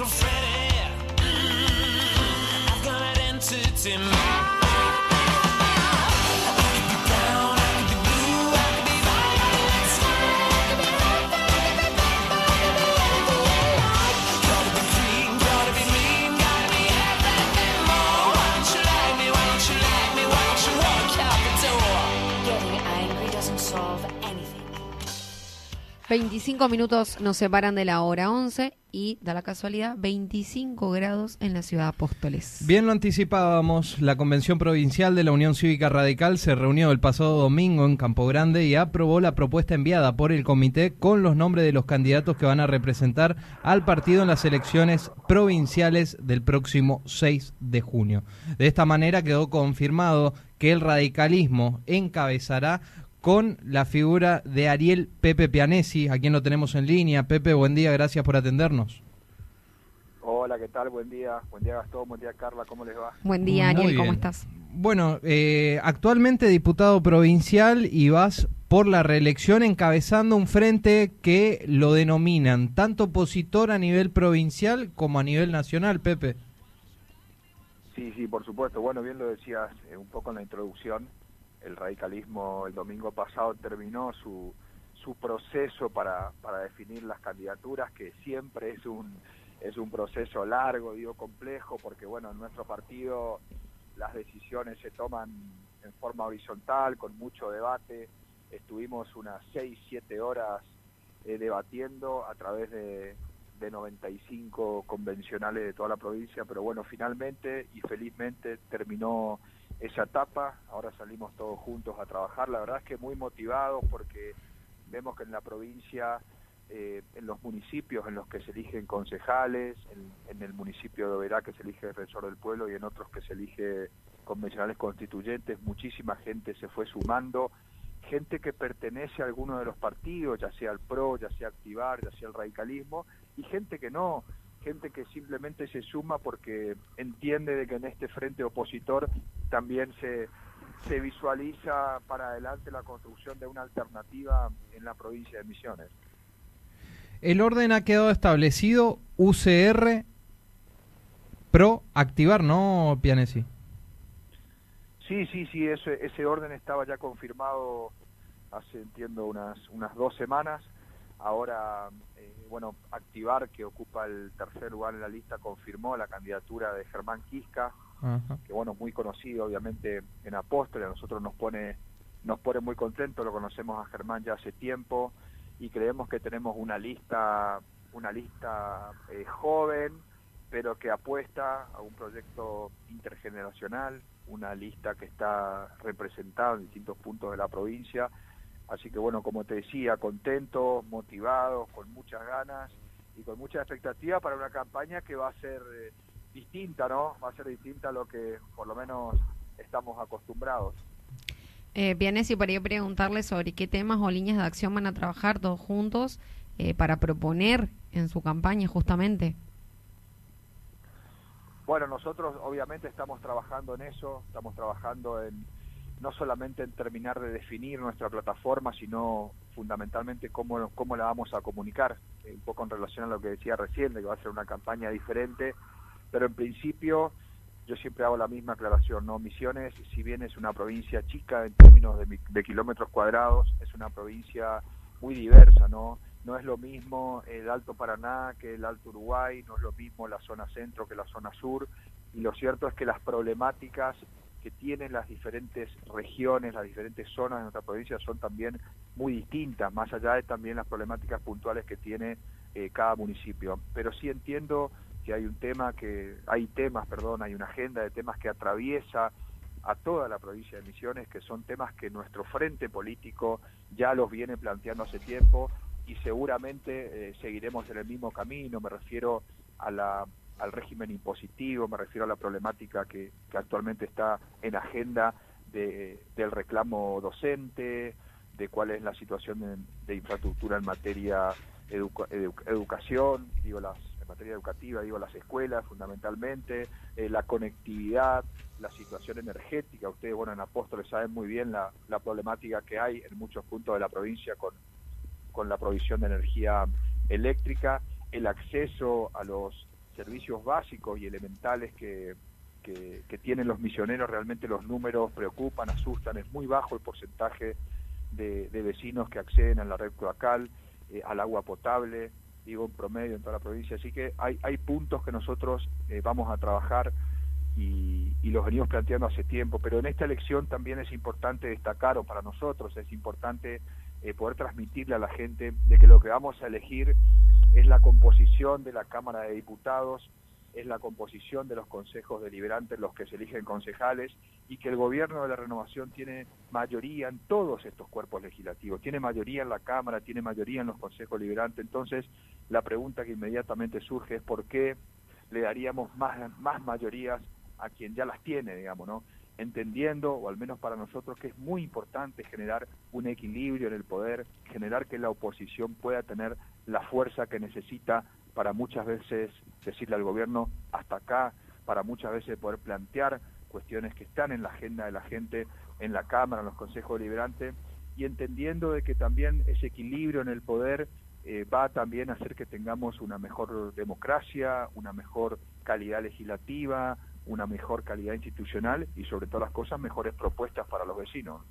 Little Freddy. Mm-hmm. I've got an entity mind. 25 minutos nos separan de la hora 11 y, da la casualidad, 25 grados en la ciudad de Apóstoles. Bien lo anticipábamos, la Convención Provincial de la Unión Cívica Radical se reunió el pasado domingo en Campo Grande y aprobó la propuesta enviada por el comité con los nombres de los candidatos que van a representar al partido en las elecciones provinciales del próximo 6 de junio. De esta manera quedó confirmado que el radicalismo encabezará con la figura de Ariel Pepe Pianesi, a quien lo tenemos en línea. Pepe, buen día, gracias por atendernos. Hola, ¿qué tal? Buen día. Buen día Gastón, buen día Carla, ¿cómo les va? Buen día, Muy Ariel, ¿cómo bien. estás? Bueno, eh, actualmente diputado provincial y vas por la reelección encabezando un frente que lo denominan tanto opositor a nivel provincial como a nivel nacional, Pepe. Sí, sí, por supuesto. Bueno, bien lo decías eh, un poco en la introducción. El radicalismo el domingo pasado terminó su, su proceso para, para definir las candidaturas, que siempre es un, es un proceso largo, digo complejo, porque bueno, en nuestro partido las decisiones se toman en forma horizontal, con mucho debate. Estuvimos unas 6, 7 horas eh, debatiendo a través de, de 95 convencionales de toda la provincia, pero bueno, finalmente y felizmente terminó esa etapa, ahora salimos todos juntos a trabajar, la verdad es que muy motivados porque vemos que en la provincia, eh, en los municipios en los que se eligen concejales, en, el municipio de Oberá que se elige defensor del pueblo y en otros que se elige convencionales constituyentes, muchísima gente se fue sumando, gente que pertenece a alguno de los partidos, ya sea el PRO, ya sea Activar, ya sea el radicalismo, y gente que no, gente que simplemente se suma porque entiende de que en este frente opositor también se, se visualiza para adelante la construcción de una alternativa en la provincia de Misiones. El orden ha quedado establecido, UCR, PRO, activar, ¿no, Pianesi? Sí, sí, sí, ese, ese orden estaba ya confirmado hace, entiendo, unas, unas dos semanas. Ahora, eh, bueno, Activar, que ocupa el tercer lugar en la lista, confirmó la candidatura de Germán Quisca, que bueno, muy conocido obviamente en Apóstoles, a nosotros nos pone, nos pone muy contentos, lo conocemos a Germán ya hace tiempo y creemos que tenemos una lista, una lista eh, joven, pero que apuesta a un proyecto intergeneracional, una lista que está representada en distintos puntos de la provincia. Así que bueno, como te decía, contentos, motivados, con muchas ganas y con mucha expectativa para una campaña que va a ser eh, distinta, ¿no? Va a ser distinta a lo que por lo menos estamos acostumbrados. Eh, Pianesi, para preguntarle sobre qué temas o líneas de acción van a trabajar todos juntos eh, para proponer en su campaña justamente. Bueno, nosotros obviamente estamos trabajando en eso, estamos trabajando en no solamente en terminar de definir nuestra plataforma, sino fundamentalmente cómo, cómo la vamos a comunicar, eh, un poco en relación a lo que decía recién, de que va a ser una campaña diferente, pero en principio yo siempre hago la misma aclaración, ¿no? Misiones, si bien es una provincia chica en términos de, de kilómetros cuadrados, es una provincia muy diversa, ¿no? No es lo mismo el Alto Paraná que el Alto Uruguay, no es lo mismo la zona centro que la zona sur, y lo cierto es que las problemáticas que tienen las diferentes regiones, las diferentes zonas de nuestra provincia son también muy distintas, más allá de también las problemáticas puntuales que tiene eh, cada municipio. Pero sí entiendo que hay un tema que, hay temas, perdón, hay una agenda de temas que atraviesa a toda la provincia de Misiones, que son temas que nuestro frente político ya los viene planteando hace tiempo y seguramente eh, seguiremos en el mismo camino, me refiero a la, al régimen impositivo, me refiero a la problemática que, que actualmente está en agenda de, del reclamo docente, de cuál es la situación de, infraestructura en materia educa, educación, digo las en materia educativa, digo las escuelas fundamentalmente, eh, la conectividad, la situación energética. Ustedes, bueno, en Apóstoles saben muy bien la, la problemática que hay en muchos puntos de la provincia con, con la provisión de energía eléctrica, el acceso a los servicios básicos y elementales que, que, tienen los misioneros, realmente los números preocupan, asustan, es muy bajo el porcentaje de, vecinos que acceden a la red cloacal, eh, al agua potable, digo en promedio en toda la provincia, así que hay, hay puntos que nosotros eh, vamos a trabajar y, y, los venimos planteando hace tiempo, pero en esta elección también es importante destacar, o para nosotros es importante eh, poder transmitirle a la gente de que lo que vamos a elegir es la composición de la Cámara de Diputados, es la composición de los consejos deliberantes los que se eligen concejales y que el gobierno de la renovación tiene mayoría en todos estos cuerpos legislativos, tiene mayoría en la Cámara, tiene mayoría en los consejos deliberantes, entonces la pregunta que inmediatamente surge es por qué le daríamos más, más mayorías a quien ya las tiene, digamos, ¿no? Entendiendo, o al menos para nosotros, que es muy importante generar un equilibrio en el poder, generar que la oposición pueda tener la fuerza que necesita para muchas veces decirle al gobierno hasta acá, para muchas veces poder plantear cuestiones que están en la agenda de la gente, en la Cámara, en los consejos deliberantes, y entendiendo de que también ese equilibrio en el poder eh, va también a hacer que tengamos una mejor democracia, una mejor calidad legislativa, una mejor calidad institucional y sobre todas las cosas mejores propuestas para los vecinos.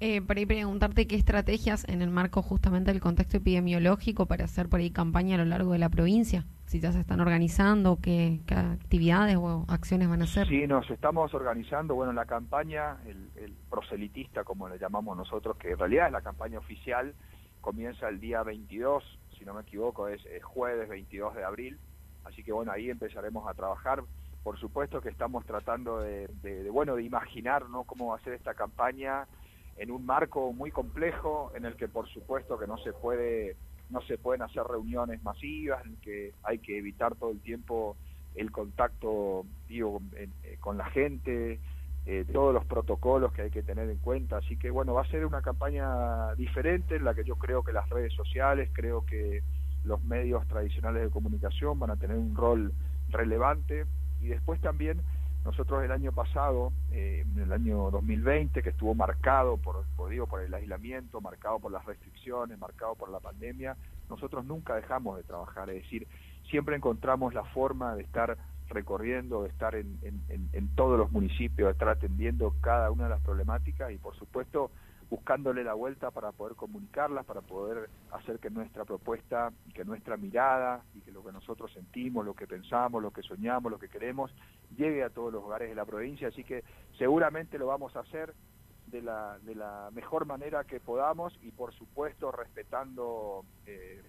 Eh, para ir preguntarte qué estrategias en el marco justamente del contexto epidemiológico para hacer por ahí campaña a lo largo de la provincia, si ya se están organizando, qué, qué actividades o acciones van a hacer. Sí, nos estamos organizando, bueno, la campaña, el, el, proselitista como le llamamos nosotros, que en realidad es la campaña oficial, comienza el día 22, si no me equivoco, es, es jueves 22 de abril, así que bueno, ahí empezaremos a trabajar por supuesto que estamos tratando de, de, bueno de imaginar no cómo va a ser esta campaña en un marco muy complejo en el que por supuesto que no se puede no se pueden hacer reuniones masivas en que hay que evitar todo el tiempo el contacto digo eh, con la gente eh, todos los protocolos que hay que tener en cuenta. Así que bueno va a ser una campaña diferente en la que yo creo que las redes sociales creo que los medios tradicionales de comunicación van a tener un rol relevante y después también nosotros el año pasado, eh, en el año 2020, que estuvo marcado por, por, digo, por el aislamiento, marcado por las restricciones, marcado por la pandemia, nosotros nunca dejamos de trabajar, es decir, siempre encontramos la forma de estar recorriendo, de estar en, en, en todos los municipios, de estar atendiendo cada una de las problemáticas y por supuesto buscándole la vuelta para poder comunicarlas, para poder hacer que nuestra propuesta, que nuestra mirada y que lo que nosotros sentimos, lo que pensamos, lo que soñamos, lo que queremos, llegue a todos los hogares de la provincia. Así que seguramente lo vamos a hacer de la, de la mejor manera que podamos y por supuesto respetando eh,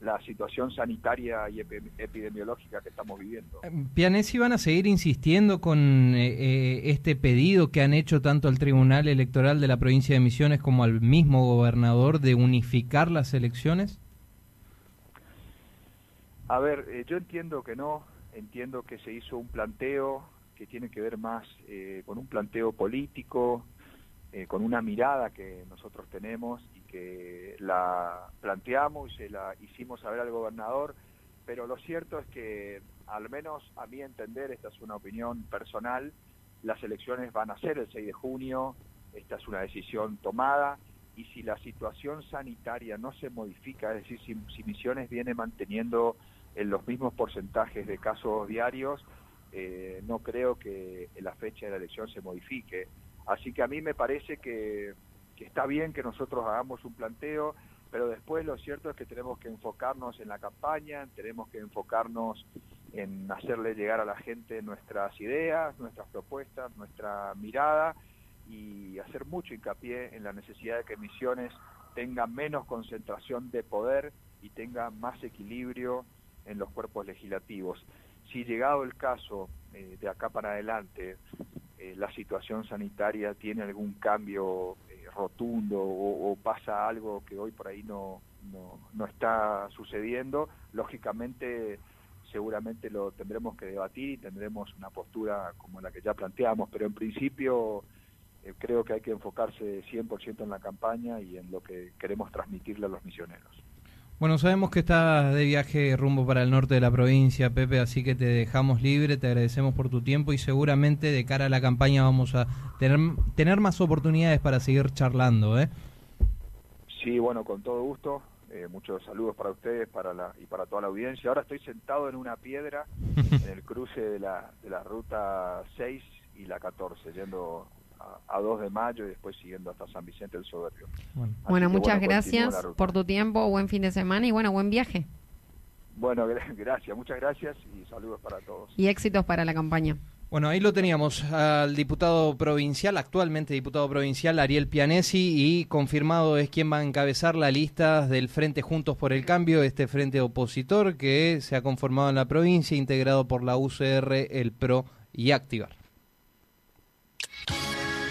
la situación sanitaria y epidemiológica que estamos viviendo. Eh, Pianesi van a seguir insistiendo con eh, eh, este pedido que han hecho tanto al Tribunal Electoral de la provincia de Misiones como al mismo gobernador de unificar las elecciones. A ver, eh, yo entiendo que no, entiendo que se hizo un planteo que tiene que ver más eh, con un planteo político, eh, con una mirada que nosotros tenemos y que la planteamos y se la hicimos saber al gobernador, pero lo cierto es que, al menos a mi entender, esta es una opinión personal, las elecciones van a ser el 6 de junio, esta es una decisión tomada, y si la situación sanitaria no se modifica, es decir, si, si Misiones viene manteniendo en los mismos porcentajes de casos diarios, eh, no creo que la fecha de la elección se modifique. Así que a mí me parece que, está bien que nosotros hagamos un planteo, pero después lo cierto es que tenemos que enfocarnos en la campaña, tenemos que enfocarnos en hacerle llegar a la gente nuestras ideas, nuestras propuestas, nuestra mirada y hacer mucho hincapié en la necesidad de que Misiones tenga menos concentración de poder y tenga más equilibrio en los cuerpos legislativos. Si llegado el caso eh, de acá para adelante eh, la situación sanitaria tiene algún cambio eh, rotundo o, pasa algo que hoy por ahí no, no, no está sucediendo. Lógicamente, seguramente lo tendremos que debatir y tendremos una postura como la que ya planteamos, pero en principio eh, creo que hay que enfocarse 100% en la campaña y en lo que queremos transmitirle a los misioneros. Bueno, sabemos que estás de viaje rumbo para el norte de la provincia, Pepe, así que te dejamos libre, te agradecemos por tu tiempo y seguramente de cara a la campaña vamos a tener, tener más oportunidades para seguir charlando, ¿eh? Sí, bueno, con todo gusto. Eh, muchos saludos para ustedes para la, y para toda la audiencia. Ahora estoy sentado en una piedra en el cruce de la, de la ruta 6 y la 14, yendo a, 2 de mayo y después siguiendo hasta San Vicente del Soberbio. Bueno, muchas gracias por tu tiempo, buen fin de semana y bueno, buen viaje. Bueno, gracias, muchas gracias y saludos para todos. Y éxitos para la campaña. Bueno, ahí lo teníamos al diputado provincial, actualmente diputado provincial, Ariel Pianesi, y confirmado es quien va a encabezar la lista del Frente Juntos por el Cambio, este frente opositor que se ha conformado en la provincia, integrado por la UCR, el PRO y Activar.